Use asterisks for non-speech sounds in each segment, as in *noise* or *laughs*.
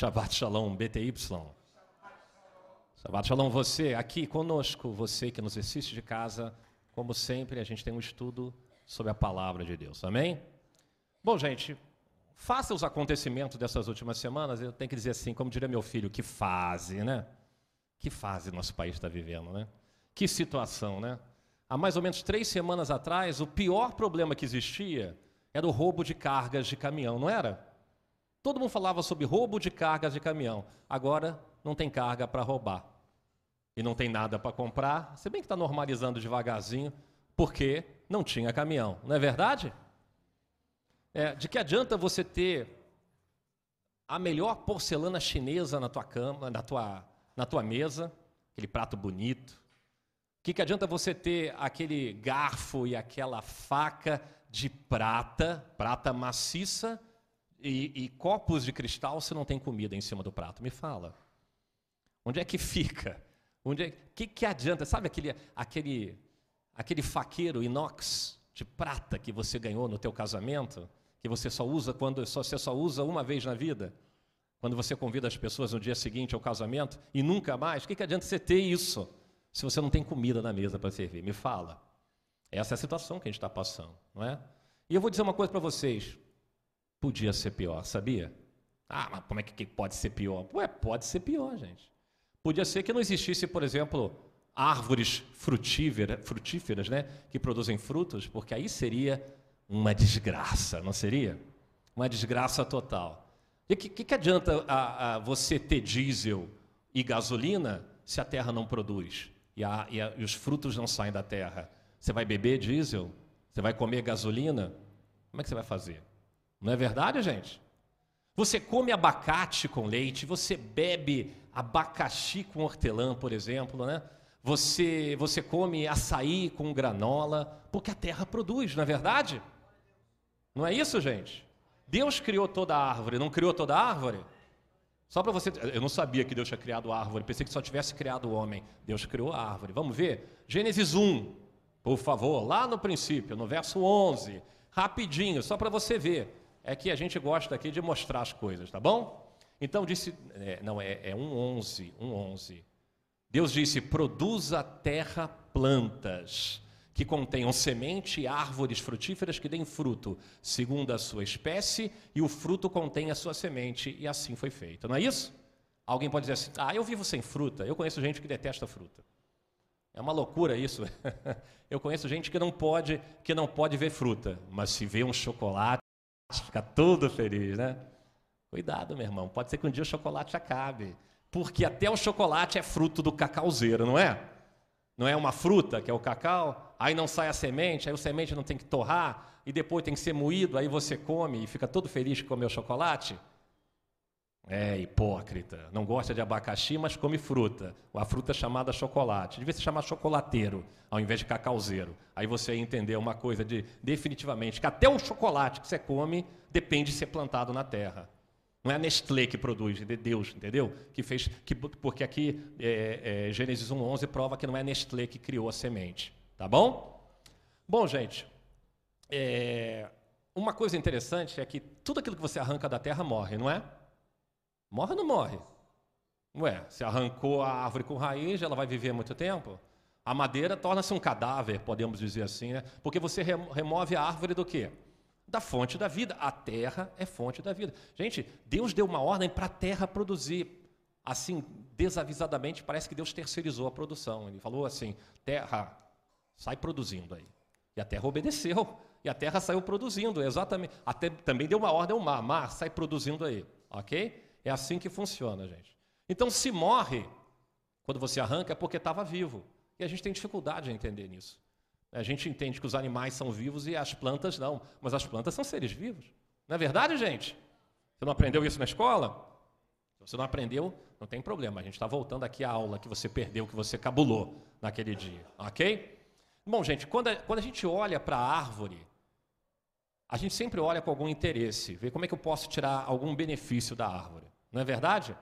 Shabbat Shalom, BTY. Shabbat Shalom, você aqui conosco, você que nos assiste de casa. Como sempre, a gente tem um estudo sobre a palavra de Deus. Amém? Bom, gente, faça os acontecimentos dessas últimas semanas, eu tenho que dizer assim, como diria meu filho, que fase, né? Que fase nosso país está vivendo, né? Que situação, né? Há mais ou menos três semanas atrás, o pior problema que existia era o roubo de cargas de caminhão, não era? Todo mundo falava sobre roubo de cargas de caminhão. Agora não tem carga para roubar. E não tem nada para comprar. Se bem que está normalizando devagarzinho, porque não tinha caminhão. Não é verdade? É, de que adianta você ter a melhor porcelana chinesa na tua cama, na tua, na tua mesa, aquele prato bonito? O que, que adianta você ter aquele garfo e aquela faca de prata, prata maciça, e, e, copos de cristal se não tem comida em cima do prato? Me fala. Onde é que fica? Onde é que, que adianta? Sabe aquele, aquele, aquele faqueiro inox de prata que você ganhou no teu casamento, que você só usa quando você só usa uma vez na vida? Quando você convida as pessoas no dia seguinte ao casamento e nunca mais, que, que adianta você ter isso se você não tem comida na mesa para servir? Me fala. Essa é a situação que a gente está passando, não é? E eu vou dizer uma coisa para vocês. Podia ser pior, sabia? Ah, mas como é que pode ser pior? Ué, pode ser pior, gente. Podia ser que não existisse, por exemplo, árvores frutíferas, frutíferas né, que produzem frutos, porque aí seria uma desgraça, não seria? Uma desgraça total. E o que, que, que, adianta a, a você ter diesel e gasolina se a terra não produz e, a, e, e os frutos não saem da terra? Você vai beber diesel? Você vai comer gasolina? Como é que você vai fazer? Não é verdade, gente? Você come abacate com leite, você bebe abacaxi com hortelã, por exemplo, né? Você, você come açaí com granola, porque a terra produz, não é verdade? Não é isso, gente? Deus criou toda a árvore, não criou toda a árvore? Só para você. Eu não sabia que Deus tinha criado a árvore, pensei que só tivesse criado o homem. Deus criou a árvore. Vamos ver? Gênesis 1, por favor, lá no princípio, no verso 11, rapidinho, só para você ver é que a gente gosta aqui de mostrar as coisas, tá bom? Então disse, é, não, é, é um 11, um 11. Deus disse, produza a terra plantas que contenham semente e árvores frutíferas que deem fruto, segundo a sua espécie, e o fruto contém a sua semente, e assim foi feito. Não é isso? Alguém pode dizer assim, ah, eu vivo sem fruta, eu conheço gente que detesta fruta. É uma loucura isso. *laughs* eu conheço gente que não pode, que não pode ver fruta, mas se vê um chocolate, fica todo feliz, né? Cuidado, meu irmão, pode ser que um dia o chocolate acabe, porque até o chocolate é fruto do cacauzeiro, não é? Não é uma fruta, que é o cacau, aí não sai a semente, aí o semente não tem que torrar, e depois tem que ser moído, aí você come e fica todo feliz que comeu chocolate? É hipócrita. Não gosta de abacaxi, mas come fruta. A fruta chamada chocolate. Devia se chamar chocolateiro, ao invés de cacauzeiro. Aí você entender uma coisa de definitivamente que até o chocolate que você come depende de ser plantado na terra. Não é a Nestlé que produz, é Deus, entendeu? Que fez, que, porque aqui é, é, Gênesis 1:11 prova que não é a Nestlé que criou a semente, tá bom? Bom, gente, é, uma coisa interessante é que tudo aquilo que você arranca da terra morre, não é? Morre ou não morre? Ué, se arrancou a árvore com raiz, ela vai viver muito tempo? A madeira torna-se um cadáver, podemos dizer assim, né? Porque você remove a árvore do quê? Da fonte da vida. A terra é fonte da vida. Gente, Deus deu uma ordem para a terra produzir. Assim, desavisadamente, parece que Deus terceirizou a produção. Ele falou assim: terra, sai produzindo aí. E a terra obedeceu. E a terra saiu produzindo, exatamente. Até também deu uma ordem ao mar: mar, sai produzindo aí. Ok? É assim que funciona, gente. Então, se morre, quando você arranca, é porque estava vivo. E a gente tem dificuldade em entender nisso. A gente entende que os animais são vivos e as plantas não. Mas as plantas são seres vivos. Não é verdade, gente? Você não aprendeu isso na escola? Se você não aprendeu, não tem problema. A gente está voltando aqui à aula que você perdeu, que você cabulou naquele dia. Ok? Bom, gente, quando a, quando a gente olha para a árvore, a gente sempre olha com algum interesse, vê como é que eu posso tirar algum benefício da árvore. Não é verdade?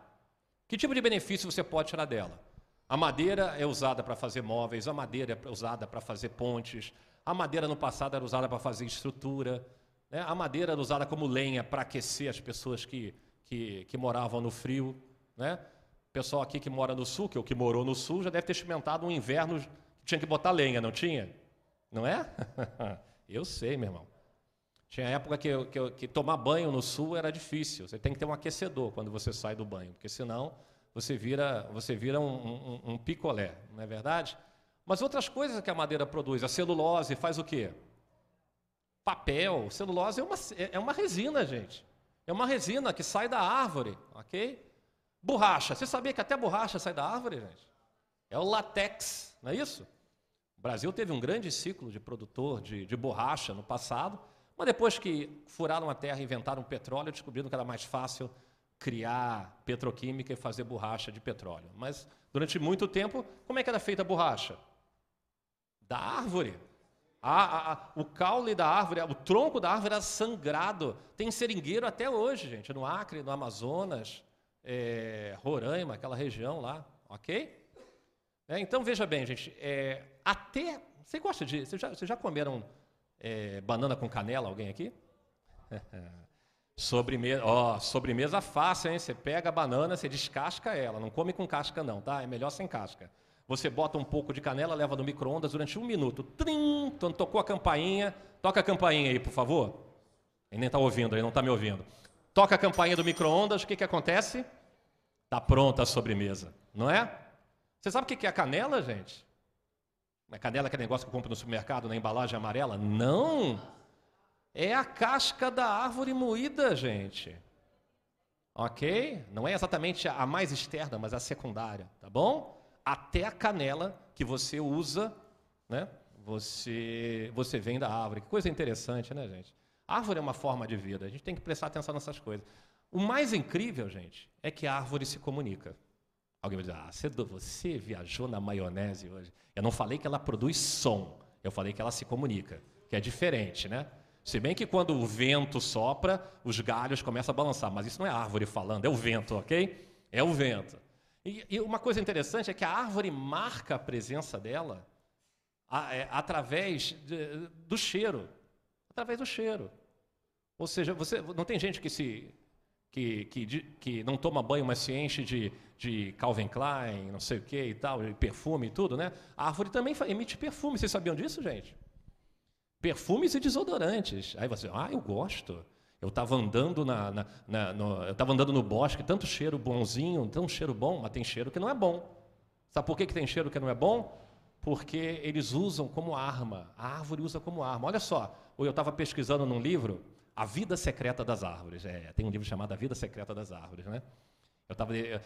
Que tipo de benefício você pode tirar dela? A madeira é usada para fazer móveis, a madeira é usada para fazer pontes, a madeira no passado era usada para fazer estrutura, né? a madeira era usada como lenha para aquecer as pessoas que, que, que moravam no frio, né? Pessoal aqui que mora no sul, que o que morou no sul, já deve ter experimentado um inverno que tinha que botar lenha, não tinha? Não é? *laughs* Eu sei, meu irmão. Tinha época que, que, que, tomar banho no sul era difícil. Você tem que ter um aquecedor quando você sai do banho, porque senão você vira, você vira um, um, um picolé, não é verdade? Mas outras coisas que a madeira produz, a celulose faz o quê? Papel. Celulose é uma, é uma resina, gente. É uma resina que sai da árvore, ok? Borracha. Você sabia que até borracha sai da árvore, gente? É o latex, não é isso? O Brasil teve um grande ciclo de produtor de, de borracha no passado, mas depois que furaram a terra inventaram petróleo, descobriram que era mais fácil criar petroquímica e fazer borracha de petróleo. Mas durante muito tempo, como é que era feita a borracha? Da árvore. A, a, a, o caule da árvore, o tronco da árvore era sangrado. Tem seringueiro até hoje, gente, no Acre, no Amazonas, é, Roraima, aquela região lá, ok? É, então veja bem, gente, é, até. Você gosta de. Vocês já, vocês já comeram é, banana com canela, alguém aqui? *laughs* sobremesa, ó, sobremesa fácil, hein? Você pega a banana, você descasca ela, não come com casca não, tá? É melhor sem casca. Você bota um pouco de canela, leva no micro-ondas durante um minuto. Trim! Tocou a campainha, toca a campainha aí, por favor. Ele nem está ouvindo, ele não está me ouvindo. Toca a campainha do micro-ondas, o que, que acontece? Está pronta a sobremesa, não é? Você sabe o que é a canela, gente? A canela é aquele negócio que eu compro no supermercado, na embalagem amarela? Não! É a casca da árvore moída, gente. Ok? Não é exatamente a mais externa, mas a secundária, tá bom? Até a canela que você usa, né? Você, você vem da árvore. Que coisa interessante, né, gente? A árvore é uma forma de vida. A gente tem que prestar atenção nessas coisas. O mais incrível, gente, é que a árvore se comunica. Alguém vai dizer, ah, você, você viajou na maionese hoje. Eu não falei que ela produz som, eu falei que ela se comunica, que é diferente, né? Se bem que quando o vento sopra, os galhos começam a balançar, mas isso não é árvore falando, é o vento, ok? É o vento. E, e uma coisa interessante é que a árvore marca a presença dela a, é, através de, do cheiro. Através do cheiro. Ou seja, você, não tem gente que se que, que, que não toma banho, mas se enche de, de Calvin Klein, não sei o que e tal, perfume e tudo, né? A árvore também emite perfume. Vocês sabiam disso, gente? Perfumes e desodorantes. Aí você, ah, eu gosto. Eu estava andando na, na, na no, eu estava andando no bosque, tanto cheiro bonzinho, tanto cheiro bom, mas tem cheiro que não é bom. Sabe por que, que tem cheiro que não é bom? Porque eles usam como arma. A árvore usa como arma. Olha só, eu estava pesquisando num livro a Vida Secreta das Árvores. É, tem um livro chamado A Vida Secreta das Árvores, né? Eu, tava, eu,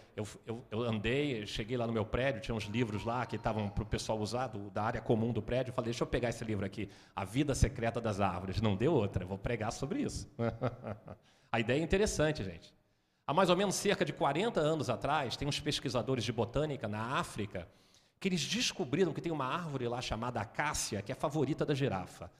eu, eu, andei, cheguei lá no meu prédio, tinha uns livros lá que estavam para o pessoal usar, do, da área comum do prédio. Eu falei, deixa eu pegar esse livro aqui, A Vida Secreta das Árvores. Não deu outra, vou pregar sobre isso. *laughs* a ideia é interessante, gente. Há mais ou menos cerca de 40 anos atrás, tem uns pesquisadores de botânica na África que eles descobriram que tem uma árvore lá chamada acácia, que é a favorita da girafa.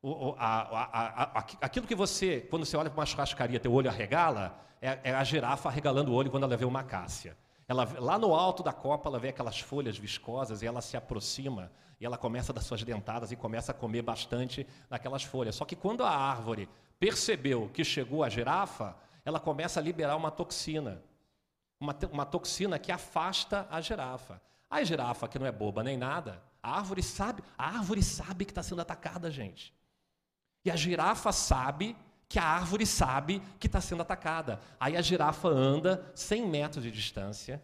O, a, a, a, aquilo que você, quando você olha para uma churrascaria, teu olho arregala, é, é, a girafa arregalando o olho quando ela vê uma acácia. Ela, lá no alto da copa, ela vê aquelas folhas viscosas e ela se aproxima e ela começa das suas dentadas e começa a comer bastante daquelas folhas. Só que quando a árvore percebeu que chegou a girafa, ela começa a liberar uma toxina. Uma, uma toxina que afasta a girafa. A girafa, que não é boba nem nada, a árvore sabe, a árvore sabe que está sendo atacada, gente. E a girafa sabe que a árvore sabe que está sendo atacada. Aí a girafa anda 100 metros de distância,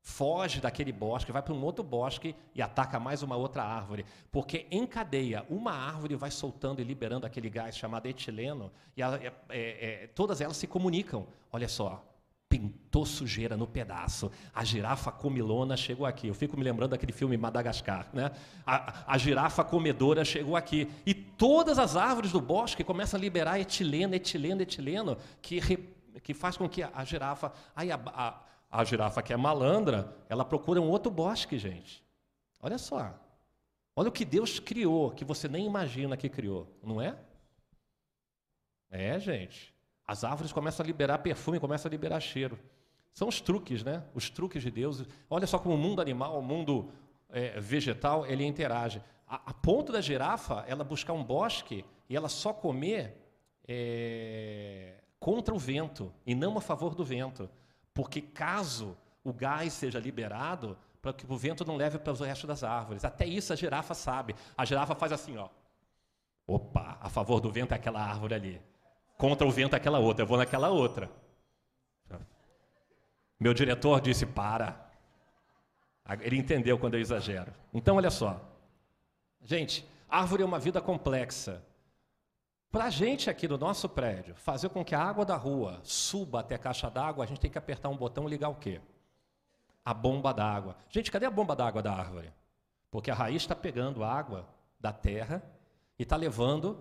foge daquele bosque, vai para um outro bosque e ataca mais uma outra árvore. Porque em cadeia, uma árvore vai soltando e liberando aquele gás chamado etileno, e é, é, é todas elas se comunicam. Olha só, pintou sujeira no pedaço. A girafa comilona chegou aqui. Eu fico me lembrando daquele filme Madagascar, né? A, a, girafa comedora chegou aqui. E todas as árvores do bosque começam a liberar etileno, etileno, etileno, que, re, que faz com que a, a girafa. Aí a, a, a girafa que é malandra, ela procura um outro bosque, gente. Olha só. Olha o que Deus criou, que você nem imagina que criou, não é? É, gente. As árvores começam a liberar perfume, começam a liberar cheiro. São os truques, né? Os truques de Deus. Olha só como o mundo animal, o mundo é, vegetal, ele interage. A, a, ponto da girafa, ela buscar um bosque e ela só comer é, contra o vento e não a favor do vento. Porque caso o gás seja liberado, para que o vento não leve para o resto das árvores. Até isso a girafa sabe. A girafa faz assim, ó. Opa, a favor do vento é aquela árvore ali. Contra o vento aquela outra. Eu vou naquela outra. Meu diretor disse: para. Ele entendeu quando eu exagero. Então, olha só. Gente, árvore é uma vida complexa. Para a gente aqui do nosso prédio, fazer com que a água da rua suba até a caixa d'água, a gente tem que apertar um botão e ligar o quê? A bomba d'água. Gente, cadê a bomba d'água da árvore? Porque a raiz está pegando água da terra e está levando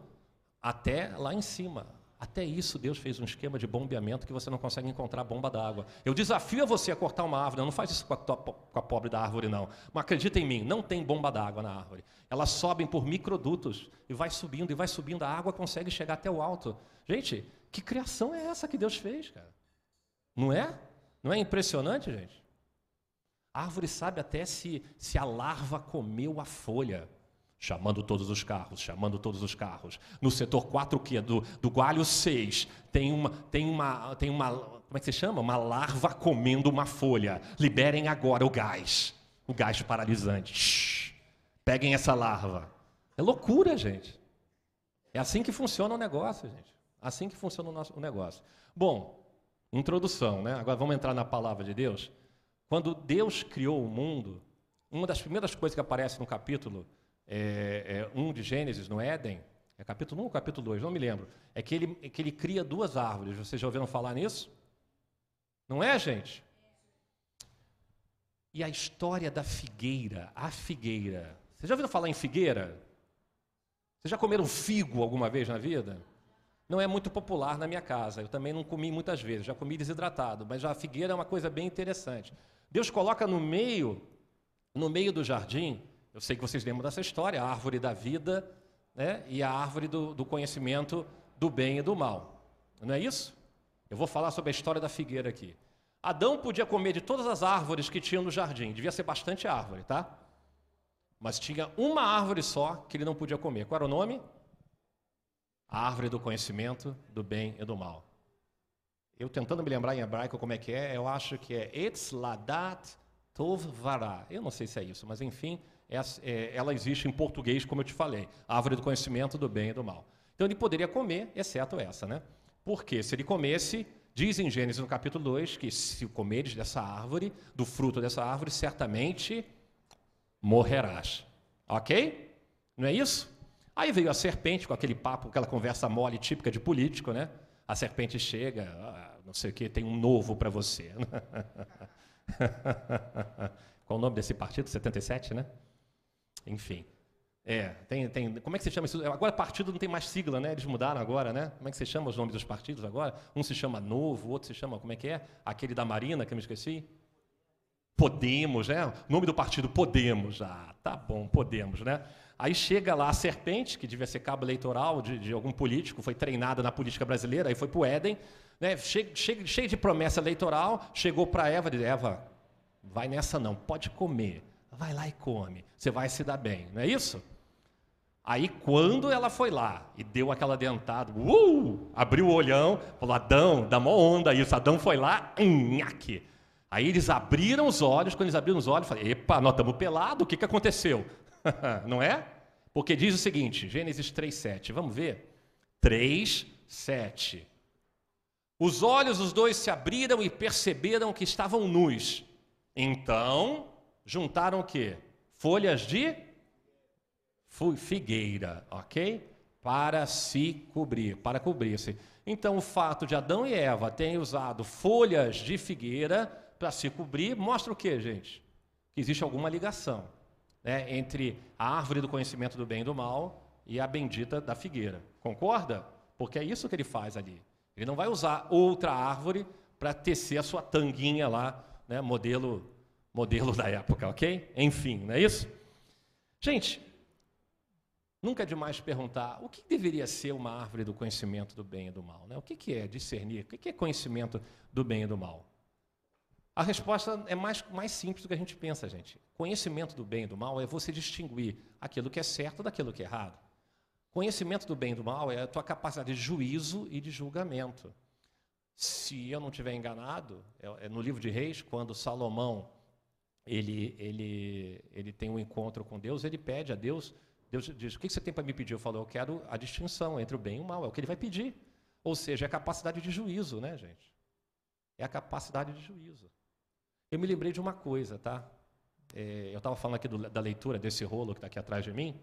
até lá em cima. Até isso Deus fez um esquema de bombeamento que você não consegue encontrar bomba d'água. Eu desafio a você a cortar uma árvore, não faz isso com a, tua, com a pobre da árvore, não. Mas acredita em mim, não tem bomba d'água na árvore. Elas sobem por microdutos e vai subindo, e vai subindo, a água consegue chegar até o alto. Gente, que criação é essa que Deus fez, cara? Não é? Não é impressionante, gente? A árvore sabe até se, se a larva comeu a folha chamando todos os carros, chamando todos os carros. No setor 4, que é do, do Gualho 6, tem uma, tem uma, tem uma, como é que se chama? Uma larva comendo uma folha. Liberem agora o gás, o gás paralisante. Shhh, peguem essa larva. É loucura, gente. É assim que funciona o negócio, gente. Assim que funciona o nosso o negócio. Bom, introdução, né? Agora vamos entrar na palavra de Deus. Quando Deus criou o mundo, uma das primeiras coisas que aparece no capítulo é, é, 1 de Gênesis, no Éden, é capítulo 1 ou capítulo 2, não me lembro, é que ele, é que ele cria duas árvores. Vocês já ouviram falar nisso? Não é, gente? E a história da figueira, a figueira. Vocês já ouviram falar em figueira? Vocês já comeram figo alguma vez na vida? Não é muito popular na minha casa. Eu também não comi muitas vezes, já comi desidratado, mas a figueira é uma coisa bem interessante. Deus coloca no meio, no meio do jardim, eu sei que vocês lembram dessa história, a árvore da vida né, e a árvore do, do conhecimento do bem e do mal. Não é isso? Eu vou falar sobre a história da figueira aqui. Adão podia comer de todas as árvores que tinham no jardim, devia ser bastante árvore, tá? Mas tinha uma árvore só que ele não podia comer. Qual era o nome? A árvore do conhecimento do bem e do mal. Eu tentando me lembrar em hebraico como é que é, eu acho que é Etz Ladat. Eu não sei se é isso, mas enfim, ela existe em português, como eu te falei, árvore do conhecimento do bem e do mal. Então ele poderia comer, exceto essa, né? Porque se ele comesse, diz em Gênesis no capítulo 2 que se comeres dessa árvore, do fruto dessa árvore, certamente morrerás. Ok? Não é isso? Aí veio a serpente com aquele papo, aquela conversa mole típica de político, né? A serpente chega, ah, não sei o que, tem um novo para você. *laughs* Qual o nome desse partido? 77, né? Enfim. É, tem, tem. Como é que se chama isso? Agora partido não tem mais sigla, né? Eles mudaram agora, né? Como é que se chama os nomes dos partidos agora? Um se chama Novo, o outro se chama, como é que é? Aquele da Marina, que eu me esqueci? Podemos, né? Nome do partido Podemos. Ah, tá bom, Podemos, né? Aí chega lá a serpente, que devia ser cabo eleitoral de, de algum político, foi treinada na política brasileira, aí foi para o Éden, né? cheio, cheio, cheio de promessa eleitoral, chegou para Eva e disse, Eva, vai nessa não, pode comer. Vai lá e come, você vai se dar bem, não é isso? Aí quando ela foi lá e deu aquela dentada, uh, abriu o olhão, falou, Adão, dá mó onda isso, Adão foi lá, nhaque. Aí eles abriram os olhos, quando eles abriram os olhos, falei, epa, nós estamos pelados, o que, que aconteceu? *laughs* não é? Porque diz o seguinte, Gênesis 3,7, vamos ver? 3, 7. Os olhos dos dois se abriram e perceberam que estavam nus. Então, juntaram o quê? Folhas de figueira, ok? Para se cobrir, para cobrir-se. Então, o fato de Adão e Eva terem usado folhas de figueira para se cobrir mostra o quê, gente? Que existe alguma ligação né, entre a árvore do conhecimento do bem e do mal e a bendita da figueira. Concorda? Porque é isso que ele faz ali. Ele não vai usar outra árvore para tecer a sua tanguinha lá, né, modelo modelo da época, ok? Enfim, não é isso? Gente, nunca é demais perguntar o que deveria ser uma árvore do conhecimento do bem e do mal. Né? O que, que é discernir? O que, que é conhecimento do bem e do mal? A resposta é mais, mais simples do que a gente pensa, gente. Conhecimento do bem e do mal é você distinguir aquilo que é certo daquilo que é errado. Conhecimento do bem e do mal é a tua capacidade de juízo e de julgamento. se eu não estiver enganado, é, é no livro de Reis, quando Salomão ele, ele, ele tem um encontro com Deus, ele pede a Deus, Deus diz, o que você tem para me pedir? Eu falo, eu quero a distinção entre o bem e o mal, é o que ele vai pedir. Ou seja, é a capacidade de juízo, né, gente? É a capacidade de juízo. Eu me lembrei de uma coisa, tá? É, eu estava falando aqui do, da leitura desse rolo que está aqui atrás de mim.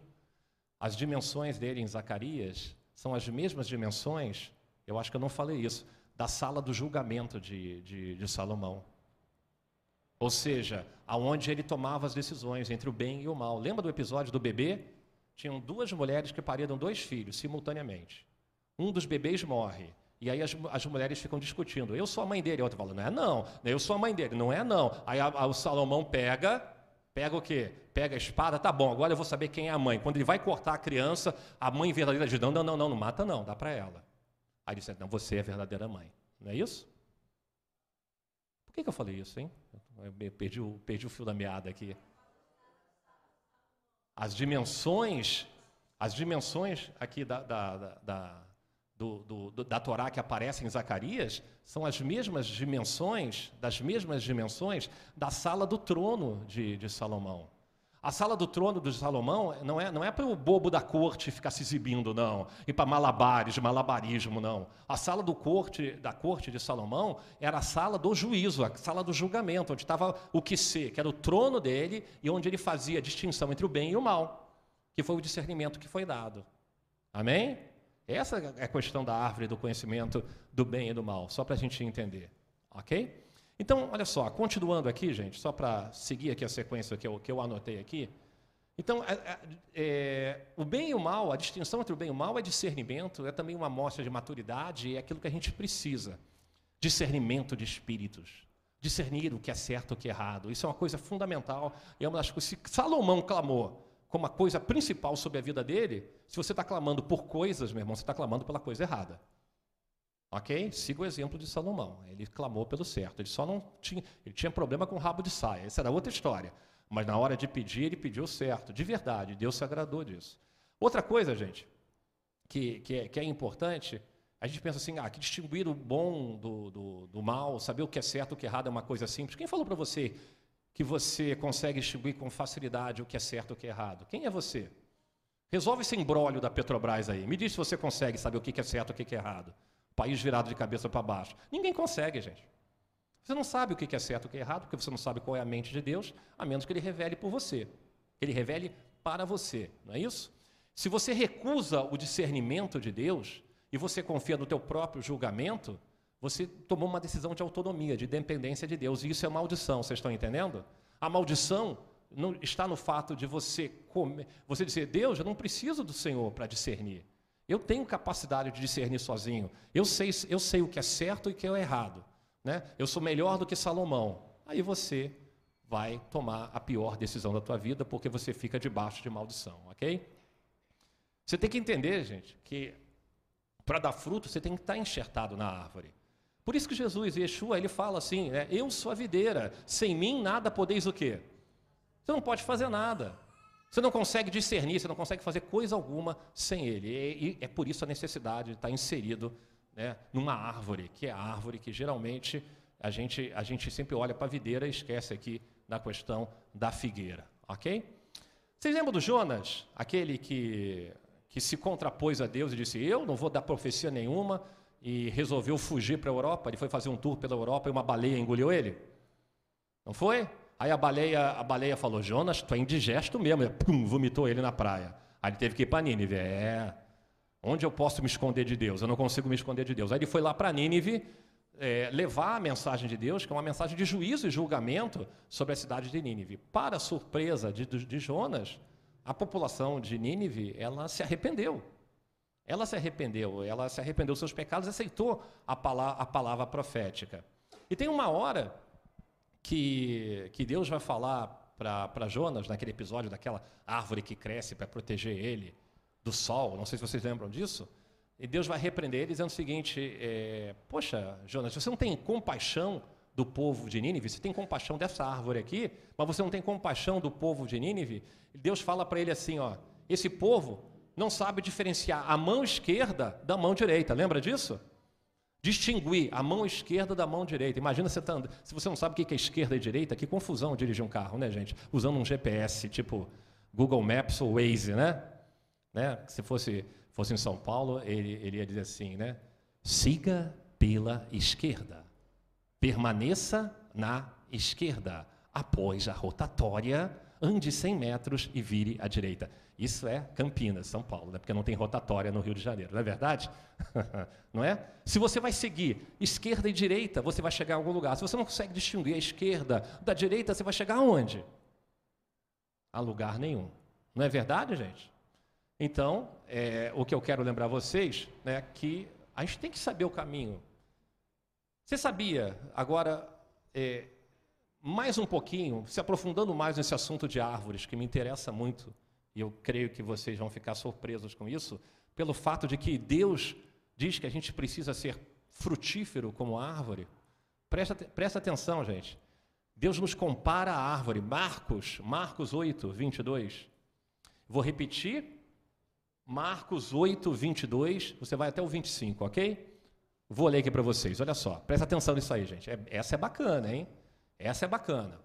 As dimensões dele em Zacarias são as mesmas dimensões, eu acho que eu não falei isso, da sala do julgamento de, de, de Salomão. Ou seja, aonde ele tomava as decisões entre o bem e o mal. Lembra do episódio do bebê? Tinham duas mulheres que pariram dois filhos simultaneamente. Um dos bebês morre. E aí as, as mulheres ficam discutindo. Eu sou a mãe dele. A outra fala, não é não. Eu sou a mãe dele. Não é não. Aí a, a, o Salomão pega, pega o quê? Pega a espada. Tá bom, agora eu vou saber quem é a mãe. Quando ele vai cortar a criança, a mãe verdadeira diz, não, não, não, não, não mata não, dá para ela. Aí ele diz, não, você é a verdadeira mãe. Não é isso? Por que, que eu falei isso, hein? Eu perdi o, perdi o fio da meada aqui. As dimensões, as dimensões aqui da, da, da, da do, do, da Torá que aparecem em Zacarias são as mesmas dimensões, das mesmas dimensões da sala do trono de, de Salomão. A sala do trono de Salomão não é, não é para o bobo da corte ficar se exibindo, não, e para malabares, malabarismo, não. A sala do corte, da corte de Salomão era a sala do juízo, a sala do julgamento, onde estava o que ser, que era o trono dele e onde ele fazia a distinção entre o bem e o mal, que foi o discernimento que foi dado. Amém? Essa é a questão da árvore do conhecimento do bem e do mal, só para a gente entender. Ok? Então, olha só, continuando aqui, gente, só para seguir aqui a sequência que eu, que eu anotei aqui. Então, é, é, é, o bem e o mal, a distinção entre o bem e o mal é discernimento, é também uma amostra de maturidade, é aquilo que a gente precisa. Discernimento de espíritos. Discernir o que é certo e o que é errado. Isso é uma coisa fundamental. E é uma das coisas. Se Salomão clamou como a coisa principal sobre a vida dele, se você está clamando por coisas, meu irmão, você está clamando pela coisa errada. Ok? Siga o exemplo de Salomão. Ele clamou pelo certo. Ele só não tinha. Ele tinha problema com o rabo de saia. Essa era outra história. Mas na hora de pedir, ele pediu certo. De verdade. Deus se agradou disso. Outra coisa, gente, que, que, é, que é importante, a gente pensa assim, ah, que distinguir o bom do, do, do mal, saber o que é certo e o que é errado é uma coisa simples. Quem falou para você que você consegue distinguir com facilidade o que é certo e o que é errado? Quem é você? Resolve esse embrólio da Petrobras aí. Me diz se você consegue saber o que é certo e o que é errado país virado de cabeça para baixo. Ninguém consegue, gente. Você não sabe o que é certo e o que é errado, porque você não sabe qual é a mente de Deus, a menos que Ele revele por você. Que Ele revele para você, não é isso? Se você recusa o discernimento de Deus e você confia no teu próprio julgamento, você tomou uma decisão de autonomia, de dependência de Deus, e isso é maldição, vocês estão entendendo? A maldição não está no fato de você comer, você dizer, Deus, eu não preciso do Senhor para discernir. Eu tenho capacidade de discernir sozinho. Eu sei, eu sei o que é certo e o que é errado. Né? Eu sou melhor do que Salomão. Aí você vai tomar a pior decisão da tua vida porque você fica debaixo de maldição, ok? Você tem que entender, gente, que para dar fruto você tem que estar enxertado na árvore. Por isso que Jesus, Yeshua, ele fala assim, né? eu sou a videira, sem mim nada podeis o quê? Você não pode fazer nada. Você não consegue discernir, você não consegue fazer coisa alguma sem ele. E, é por isso a necessidade de estar inserido né, numa árvore, que é a árvore que geralmente a gente, a gente sempre olha para a videira e esquece aqui na questão da figueira. Ok? Vocês lembram do Jonas, aquele que, que se contrapôs a Deus e disse: Eu não vou dar profecia nenhuma, e resolveu fugir para a Europa? Ele foi fazer um tour pela Europa e uma baleia engoliu ele? Não foi? Aí a baleia, a baleia falou: Jonas, tu é indigesto mesmo. E, pum, vomitou ele na praia. Aí ele teve que ir para Nínive. É. Onde eu posso me esconder de Deus? Eu não consigo me esconder de Deus. Aí ele foi lá para Nínive é, levar a mensagem de Deus, que é uma mensagem de juízo e julgamento sobre a cidade de Nínive. Para surpresa de, de Jonas, a população de Nínive ela se arrependeu. Ela se arrependeu, ela se arrependeu dos seus pecados aceitou a palavra, a palavra profética. E tem uma hora que, que Deus vai falar para Jonas, naquele episódio daquela árvore que cresce para proteger ele do sol, não sei se vocês lembram disso, e Deus vai repreender ele dizendo o seguinte: é, Poxa, Jonas, você não tem compaixão do povo de Nínive, você tem compaixão dessa árvore aqui, mas você não tem compaixão do povo de Nínive? Deus fala para ele assim: ó, esse povo não sabe diferenciar a mão esquerda da mão direita, lembra disso? Distinguir a mão esquerda da mão direita. Imagina você tá, se você não sabe o que é esquerda e direita, que confusão dirigir um carro, né, gente? Usando um GPS, tipo Google Maps ou Waze, né? né? Se fosse, fosse em São Paulo, ele, ele ia dizer assim, né? Siga pela esquerda. Permaneça na esquerda. Após a rotatória, ande 100 metros e vire à direita. Isso é Campinas, São Paulo, né? porque não tem rotatória no Rio de Janeiro, não é verdade? *laughs* não é? Se você vai seguir esquerda e direita, você vai chegar a algum lugar. Se você não consegue distinguir a esquerda da direita, você vai chegar aonde? A lugar nenhum. Não é verdade, gente? Então, é, o que eu quero lembrar vocês é né, que a gente tem que saber o caminho. Você sabia, agora, é, mais um pouquinho, se aprofundando mais nesse assunto de árvores, que me interessa muito, e eu creio que vocês vão ficar surpresos com isso, pelo fato de que Deus diz que a gente precisa ser frutífero como árvore. Presta, presta atenção, gente. Deus nos compara à árvore. Marcos, Marcos 8, 22. Vou repetir. Marcos 8, 22. Você vai até o 25, ok? Vou ler aqui para vocês. Olha só. Presta atenção nisso aí, gente. É, essa é bacana, hein? Essa é bacana.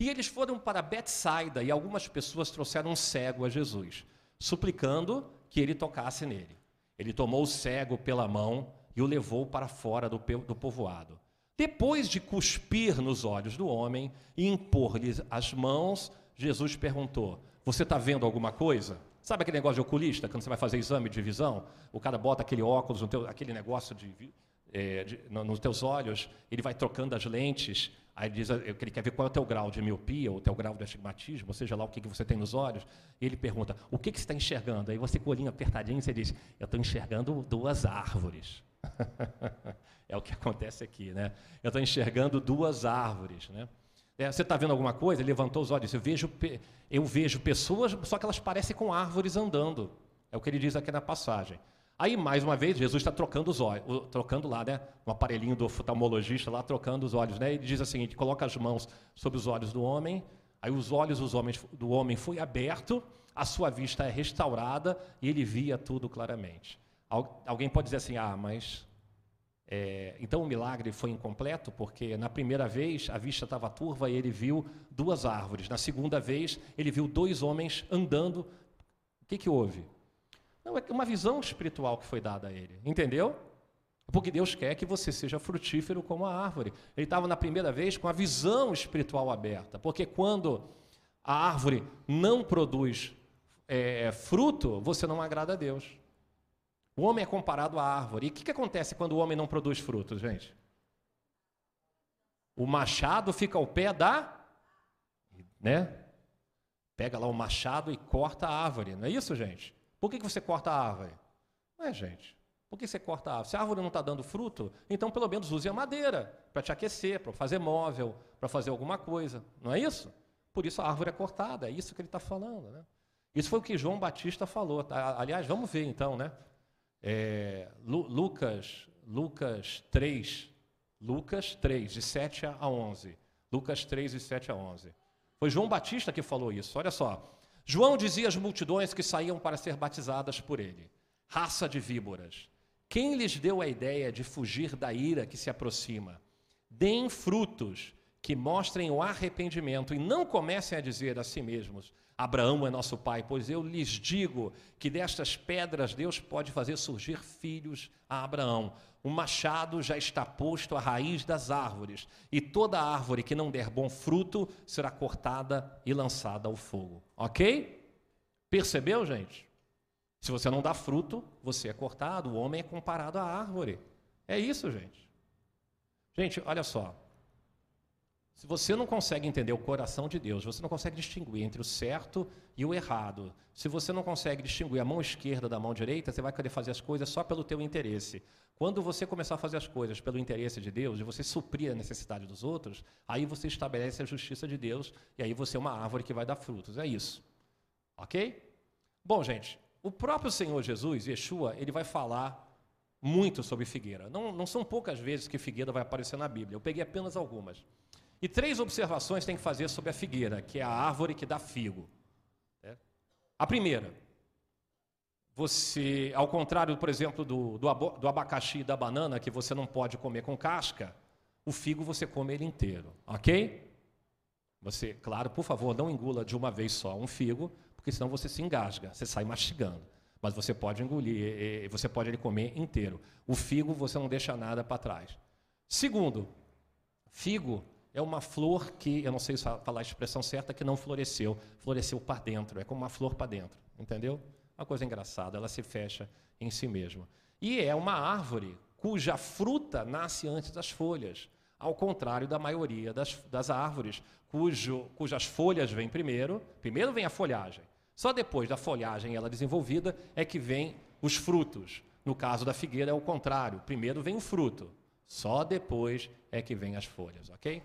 E eles foram para Betsaida e algumas pessoas trouxeram um cego a Jesus, suplicando que ele tocasse nele. Ele tomou o cego pela mão e o levou para fora do, do povoado. Depois de cuspir nos olhos do homem e impor-lhe as mãos, Jesus perguntou: Você está vendo alguma coisa? Sabe aquele negócio de oculista, quando você vai fazer exame de visão? O cara bota aquele óculos, teu, aquele negócio de, é, de, nos teus olhos, ele vai trocando as lentes Aí diz que ele quer ver qual é o teu grau de miopia, ou o teu grau de astigmatismo, ou seja lá o que, que você tem nos olhos. E ele pergunta, o que, que você está enxergando? Aí você com o olhinho apertadinho, você diz, eu estou enxergando duas árvores. *laughs* é o que acontece aqui, né? Eu estou enxergando duas árvores, né? É, você está vendo alguma coisa? Ele levantou os olhos. Eu vejo, eu vejo pessoas, só que elas parecem com árvores andando. É o que ele diz aqui na passagem. Aí, mais uma vez, Jesus está trocando os olhos, trocando lá, né? Um aparelhinho do oftalmologista lá, trocando os olhos, né? Ele diz assim: ele coloca as mãos sobre os olhos do homem, aí os olhos dos homens, do homem foi aberto, a sua vista é restaurada e ele via tudo claramente. Alguém pode dizer assim: ah, mas. É, então o milagre foi incompleto, porque na primeira vez a vista estava turva e ele viu duas árvores. Na segunda vez, ele viu dois homens andando. O que, que houve? Não, é uma visão espiritual que foi dada a ele. Entendeu? Porque Deus quer que você seja frutífero como a árvore. Ele estava na primeira vez com a visão espiritual aberta. Porque quando a árvore não produz é, fruto, você não agrada a Deus. O homem é comparado à árvore. E o que, que acontece quando o homem não produz frutos, gente? O machado fica ao pé da. Né? Pega lá o machado e corta a árvore. Não é isso, gente? Por que, que você corta a árvore? É, gente. Por que você corta a árvore? Se a árvore não está dando fruto, então pelo menos use a madeira para te aquecer, para fazer móvel, para fazer alguma coisa. Não é isso? Por isso a árvore é cortada, é isso que ele está falando. Né? Isso foi o que João Batista falou. Tá? Aliás, vamos ver então, né? É, Lucas, Lucas 3, Lucas 3, de 7 a 11. Lucas 3, de 7 a 11. Foi João Batista que falou isso. Olha só. João dizia às multidões que saíam para ser batizadas por ele: raça de víboras, quem lhes deu a ideia de fugir da ira que se aproxima? Deem frutos que mostrem o arrependimento e não comecem a dizer a si mesmos: Abraão é nosso pai, pois eu lhes digo que destas pedras Deus pode fazer surgir filhos a Abraão. O machado já está posto à raiz das árvores, e toda árvore que não der bom fruto será cortada e lançada ao fogo. Ok? Percebeu, gente? Se você não dá fruto, você é cortado. O homem é comparado à árvore. É isso, gente. Gente, olha só. Se você não consegue entender o coração de Deus, você não consegue distinguir entre o certo e o errado. Se você não consegue distinguir a mão esquerda da mão direita, você vai querer fazer as coisas só pelo teu interesse. Quando você começar a fazer as coisas pelo interesse de Deus e você suprir a necessidade dos outros, aí você estabelece a justiça de Deus e aí você é uma árvore que vai dar frutos. É isso. OK? Bom, gente, o próprio Senhor Jesus, Yeshua, ele vai falar muito sobre figueira. Não, não são poucas vezes que figueira vai aparecer na Bíblia. Eu peguei apenas algumas. E três observações tem que fazer sobre a figueira, que é a árvore que dá figo. É. A primeira, você, ao contrário, por exemplo, do, do, do abacaxi e da banana, que você não pode comer com casca, o figo você come ele inteiro, ok? Você, claro, por favor, não engula de uma vez só um figo, porque senão você se engasga, você sai mastigando. Mas você pode engolir, você pode ele comer inteiro. O figo você não deixa nada para trás. Segundo, figo é uma flor que, eu não sei falar a expressão certa, que não floresceu. Floresceu para dentro, é como uma flor para dentro, entendeu? Uma coisa engraçada, ela se fecha em si mesma. E é uma árvore cuja fruta nasce antes das folhas, ao contrário da maioria das, das árvores, cujo, cujas folhas vêm primeiro, primeiro vem a folhagem, só depois da folhagem ela desenvolvida é que vem os frutos. No caso da figueira é o contrário, primeiro vem o fruto, só depois é que vem as folhas, ok?